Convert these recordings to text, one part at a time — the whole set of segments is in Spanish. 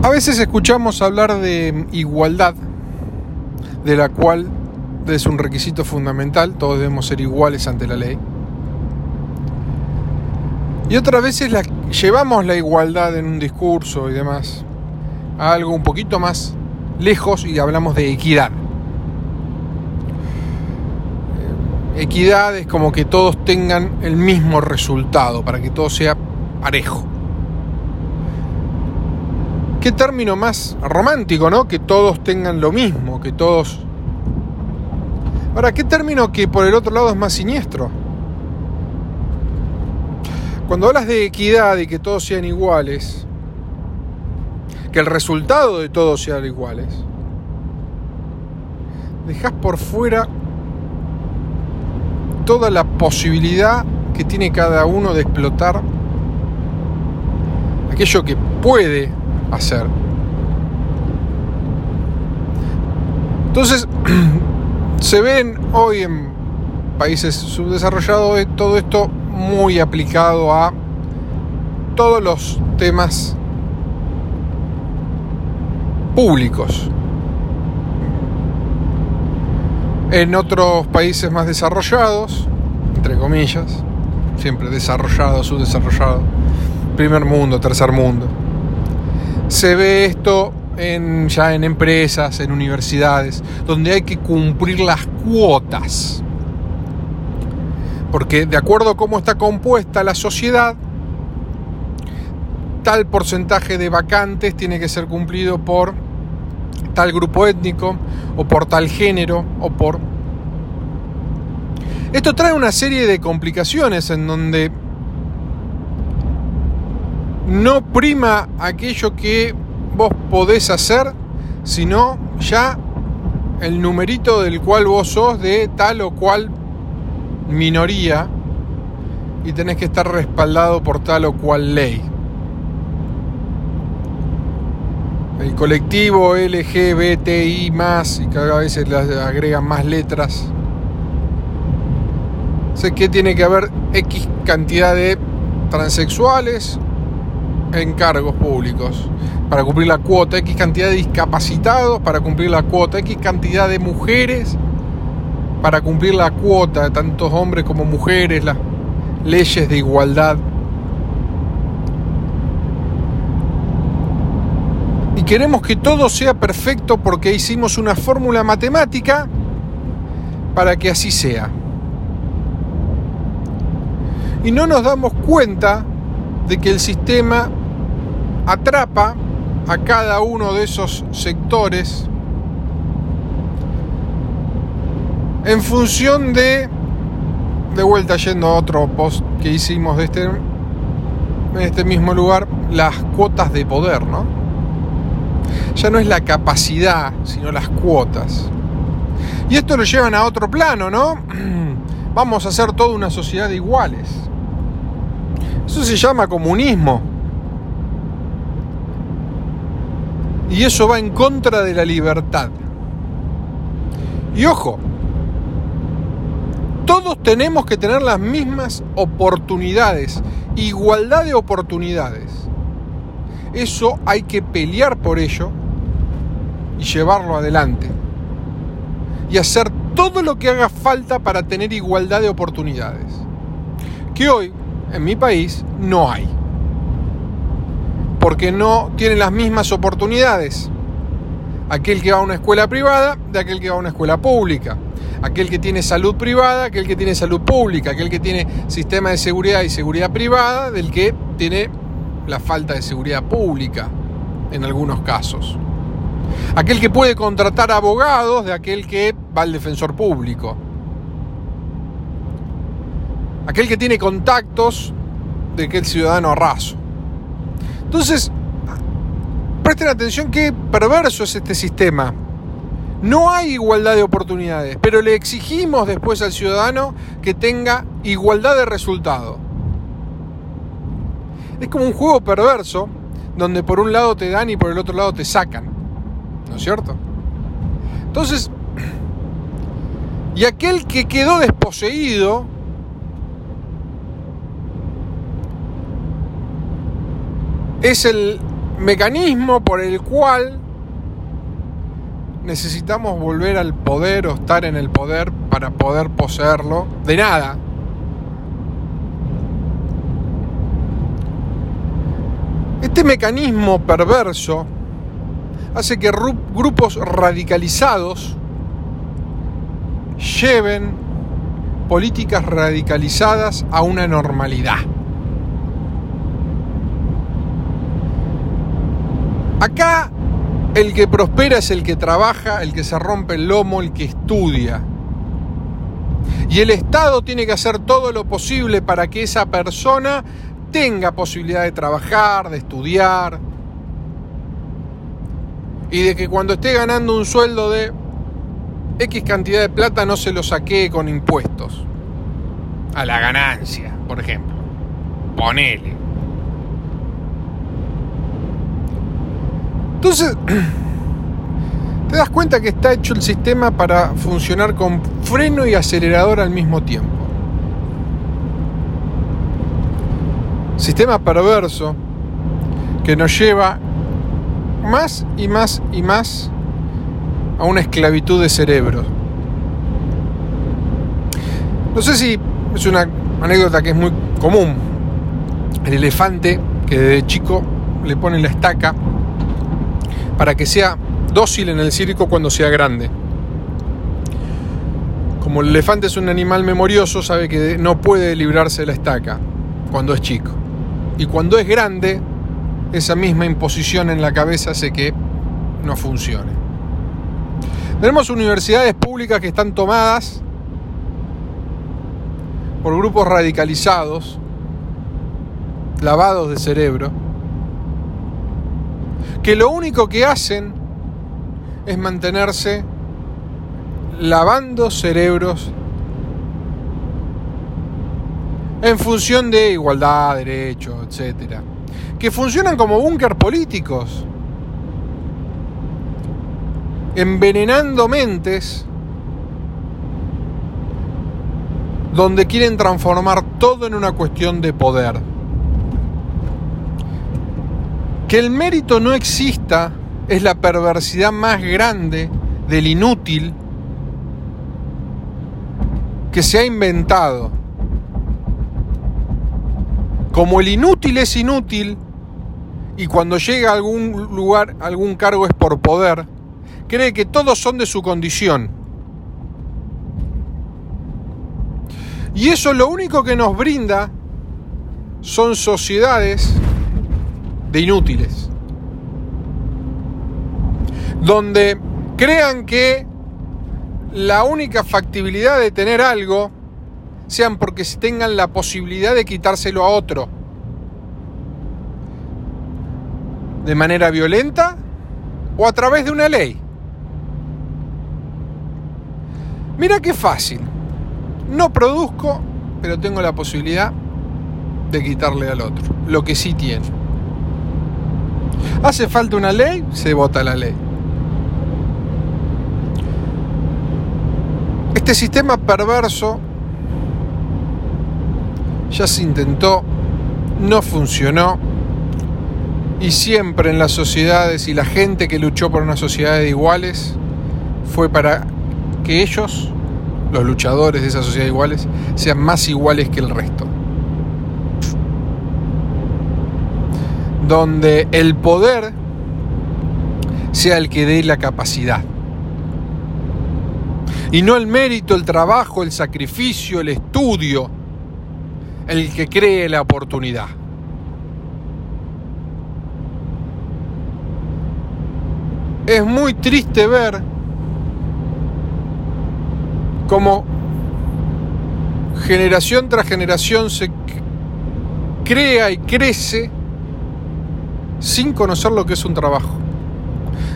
A veces escuchamos hablar de igualdad, de la cual es un requisito fundamental, todos debemos ser iguales ante la ley. Y otras veces llevamos la igualdad en un discurso y demás a algo un poquito más lejos y hablamos de equidad. Equidad es como que todos tengan el mismo resultado, para que todo sea parejo. Qué término más romántico, ¿no? Que todos tengan lo mismo, que todos... Ahora, qué término que por el otro lado es más siniestro. Cuando hablas de equidad y que todos sean iguales, que el resultado de todos sean iguales, dejas por fuera toda la posibilidad que tiene cada uno de explotar aquello que puede hacer. Entonces, se ven hoy en países subdesarrollados todo esto muy aplicado a todos los temas públicos. En otros países más desarrollados, entre comillas, siempre desarrollado, subdesarrollado, primer mundo, tercer mundo, se ve esto en, ya en empresas, en universidades, donde hay que cumplir las cuotas. Porque de acuerdo a cómo está compuesta la sociedad, tal porcentaje de vacantes tiene que ser cumplido por tal grupo étnico o por tal género o por... Esto trae una serie de complicaciones en donde no prima aquello que vos podés hacer, sino ya el numerito del cual vos sos de tal o cual minoría y tenés que estar respaldado por tal o cual ley. El colectivo LGBTI más, y cada vez se le agregan más letras. Sé que tiene que haber X cantidad de transexuales en cargos públicos para cumplir la cuota, X cantidad de discapacitados para cumplir la cuota, X cantidad de mujeres para cumplir la cuota tantos hombres como mujeres, las leyes de igualdad. Y queremos que todo sea perfecto porque hicimos una fórmula matemática para que así sea. Y no nos damos cuenta de que el sistema atrapa a cada uno de esos sectores en función de, de vuelta yendo a otro post que hicimos de este, en este mismo lugar, las cuotas de poder, ¿no? Ya no es la capacidad, sino las cuotas. Y esto lo llevan a otro plano, ¿no? Vamos a hacer toda una sociedad de iguales. Eso se llama comunismo. Y eso va en contra de la libertad. Y ojo, todos tenemos que tener las mismas oportunidades, igualdad de oportunidades. Eso hay que pelear por ello y llevarlo adelante. Y hacer todo lo que haga falta para tener igualdad de oportunidades. Que hoy, en mi país, no hay. Porque no tienen las mismas oportunidades. Aquel que va a una escuela privada de aquel que va a una escuela pública aquel que tiene salud privada, aquel que tiene salud pública, aquel que tiene sistema de seguridad y seguridad privada, del que tiene la falta de seguridad pública en algunos casos. Aquel que puede contratar abogados de aquel que va al defensor público. Aquel que tiene contactos de aquel ciudadano raso. Entonces, presten atención qué perverso es este sistema no hay igualdad de oportunidades, pero le exigimos después al ciudadano que tenga igualdad de resultado. Es como un juego perverso donde por un lado te dan y por el otro lado te sacan. ¿No es cierto? Entonces, y aquel que quedó desposeído es el mecanismo por el cual necesitamos volver al poder o estar en el poder para poder poseerlo de nada. Este mecanismo perverso hace que grupos radicalizados lleven políticas radicalizadas a una normalidad. Acá el que prospera es el que trabaja, el que se rompe el lomo, el que estudia. Y el Estado tiene que hacer todo lo posible para que esa persona tenga posibilidad de trabajar, de estudiar. Y de que cuando esté ganando un sueldo de X cantidad de plata no se lo saque con impuestos. A la ganancia, por ejemplo. Ponele. Entonces, te das cuenta que está hecho el sistema para funcionar con freno y acelerador al mismo tiempo. Sistema perverso que nos lleva más y más y más a una esclavitud de cerebro. No sé si es una anécdota que es muy común. El elefante que desde chico le pone la estaca para que sea dócil en el circo cuando sea grande. Como el elefante es un animal memorioso, sabe que no puede librarse de la estaca cuando es chico. Y cuando es grande, esa misma imposición en la cabeza hace que no funcione. Tenemos universidades públicas que están tomadas por grupos radicalizados, lavados de cerebro, que lo único que hacen es mantenerse lavando cerebros en función de igualdad, derecho, etc. Que funcionan como búnker políticos, envenenando mentes donde quieren transformar todo en una cuestión de poder. Que el mérito no exista es la perversidad más grande del inútil que se ha inventado. Como el inútil es inútil y cuando llega a algún lugar, algún cargo es por poder, cree que todos son de su condición. Y eso lo único que nos brinda son sociedades de inútiles. Donde crean que la única factibilidad de tener algo sean porque tengan la posibilidad de quitárselo a otro. De manera violenta o a través de una ley. Mira qué fácil. No produzco, pero tengo la posibilidad de quitarle al otro. Lo que sí tiene. Hace falta una ley, se vota la ley. Este sistema perverso ya se intentó, no funcionó y siempre en las sociedades y la gente que luchó por una sociedad de iguales fue para que ellos, los luchadores de esa sociedad de iguales, sean más iguales que el resto. Donde el poder sea el que dé la capacidad. Y no el mérito, el trabajo, el sacrificio, el estudio, el que cree la oportunidad. Es muy triste ver cómo generación tras generación se crea y crece sin conocer lo que es un trabajo,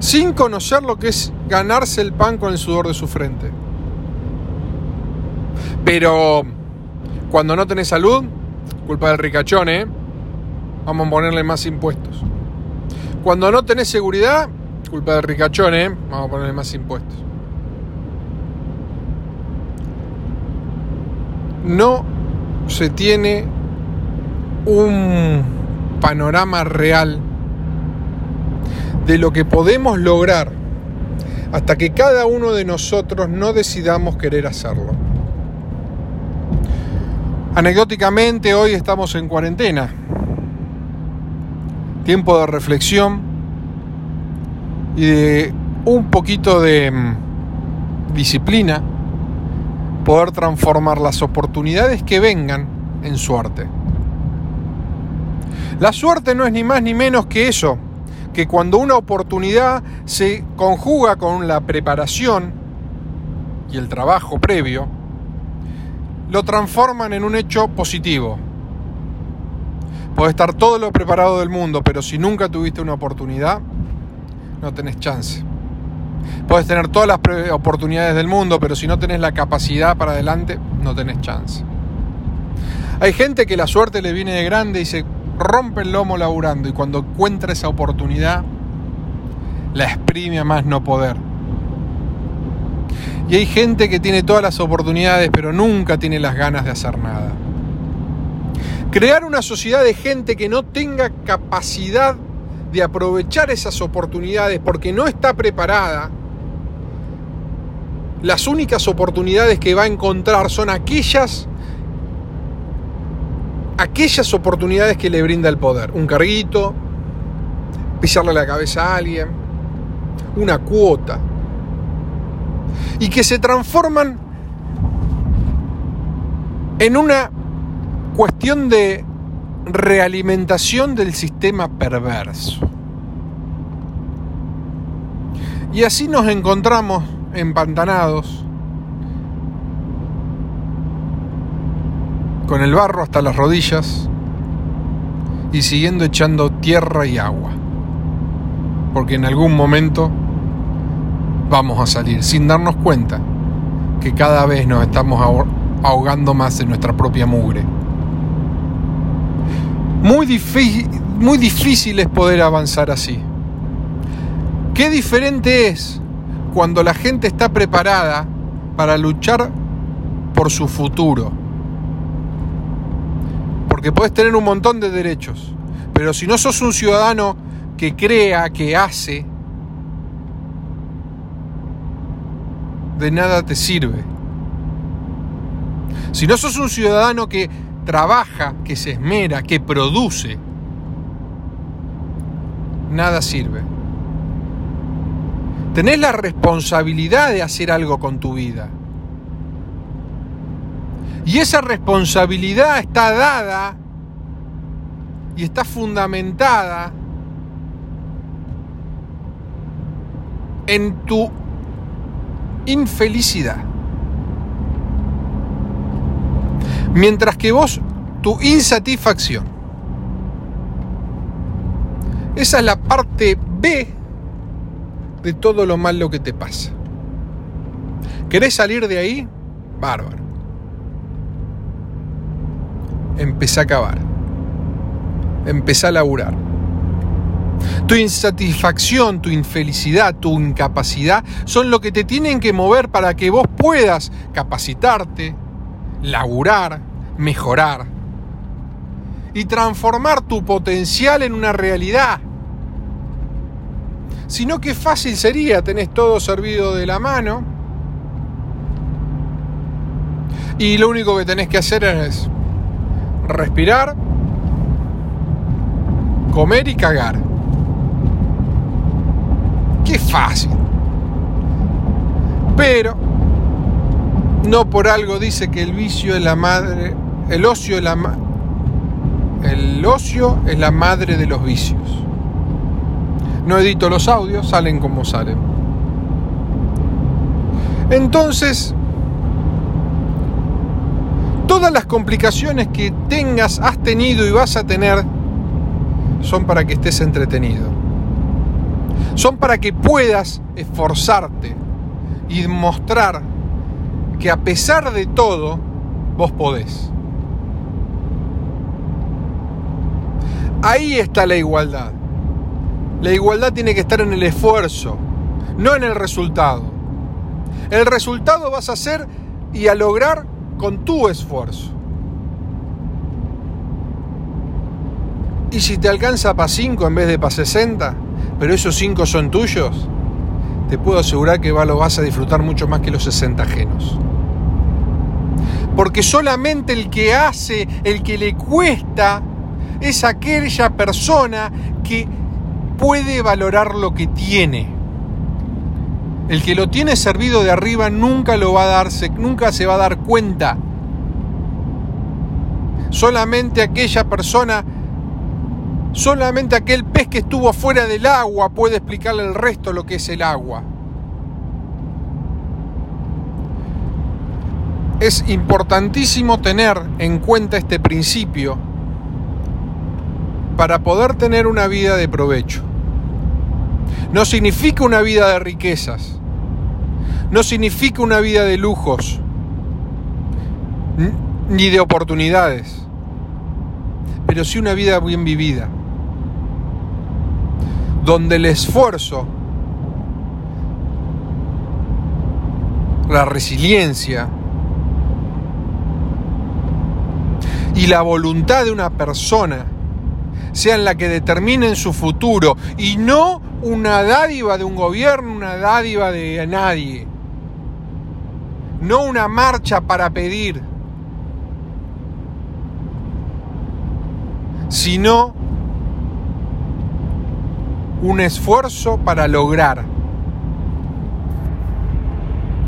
sin conocer lo que es ganarse el pan con el sudor de su frente. Pero cuando no tenés salud, culpa del ricachón, ¿eh? Vamos a ponerle más impuestos. Cuando no tenés seguridad, culpa del ricachón, ¿eh? Vamos a ponerle más impuestos. No se tiene un panorama real de lo que podemos lograr hasta que cada uno de nosotros no decidamos querer hacerlo. Anecdóticamente hoy estamos en cuarentena, tiempo de reflexión y de un poquito de mm, disciplina, poder transformar las oportunidades que vengan en suerte. La suerte no es ni más ni menos que eso, que cuando una oportunidad se conjuga con la preparación y el trabajo previo, lo transforman en un hecho positivo. Puede estar todo lo preparado del mundo, pero si nunca tuviste una oportunidad, no tenés chance. Puedes tener todas las oportunidades del mundo, pero si no tenés la capacidad para adelante, no tenés chance. Hay gente que la suerte le viene de grande y se rompe el lomo laburando y cuando encuentra esa oportunidad la exprime a más no poder. Y hay gente que tiene todas las oportunidades pero nunca tiene las ganas de hacer nada. Crear una sociedad de gente que no tenga capacidad de aprovechar esas oportunidades porque no está preparada, las únicas oportunidades que va a encontrar son aquellas aquellas oportunidades que le brinda el poder. Un carguito, pisarle la cabeza a alguien, una cuota. Y que se transforman en una cuestión de realimentación del sistema perverso. Y así nos encontramos empantanados con el barro hasta las rodillas y siguiendo echando tierra y agua. Porque en algún momento vamos a salir sin darnos cuenta que cada vez nos estamos ahogando más en nuestra propia mugre. Muy, muy difícil es poder avanzar así. Qué diferente es cuando la gente está preparada para luchar por su futuro porque puedes tener un montón de derechos, pero si no sos un ciudadano que crea, que hace, de nada te sirve. Si no sos un ciudadano que trabaja, que se esmera, que produce, nada sirve. Tenés la responsabilidad de hacer algo con tu vida. Y esa responsabilidad está dada y está fundamentada en tu infelicidad. Mientras que vos, tu insatisfacción. Esa es la parte B de todo lo malo que te pasa. ¿Querés salir de ahí? Bárbaro empecé a acabar. Empecé a laburar. Tu insatisfacción, tu infelicidad, tu incapacidad son lo que te tienen que mover para que vos puedas capacitarte, laburar, mejorar y transformar tu potencial en una realidad. Sino que fácil sería, tenés todo servido de la mano y lo único que tenés que hacer es respirar, comer y cagar. Qué fácil. Pero no por algo dice que el vicio es la madre, el ocio es la el ocio es la madre de los vicios. No edito los audios, salen como salen. Entonces, Todas las complicaciones que tengas, has tenido y vas a tener son para que estés entretenido. Son para que puedas esforzarte y mostrar que a pesar de todo, vos podés. Ahí está la igualdad. La igualdad tiene que estar en el esfuerzo, no en el resultado. El resultado vas a hacer y a lograr con tu esfuerzo. Y si te alcanza para 5 en vez de para 60, pero esos 5 son tuyos, te puedo asegurar que lo vas a disfrutar mucho más que los 60 ajenos. Porque solamente el que hace, el que le cuesta, es aquella persona que puede valorar lo que tiene. El que lo tiene servido de arriba nunca lo va a darse, nunca se va a dar cuenta. Solamente aquella persona, solamente aquel pez que estuvo fuera del agua puede explicarle al resto lo que es el agua. Es importantísimo tener en cuenta este principio para poder tener una vida de provecho. No significa una vida de riquezas, no significa una vida de lujos, ni de oportunidades, pero sí una vida bien vivida, donde el esfuerzo, la resiliencia y la voluntad de una persona sean la que determinen su futuro y no una dádiva de un gobierno, una dádiva de nadie no una marcha para pedir, sino un esfuerzo para lograr.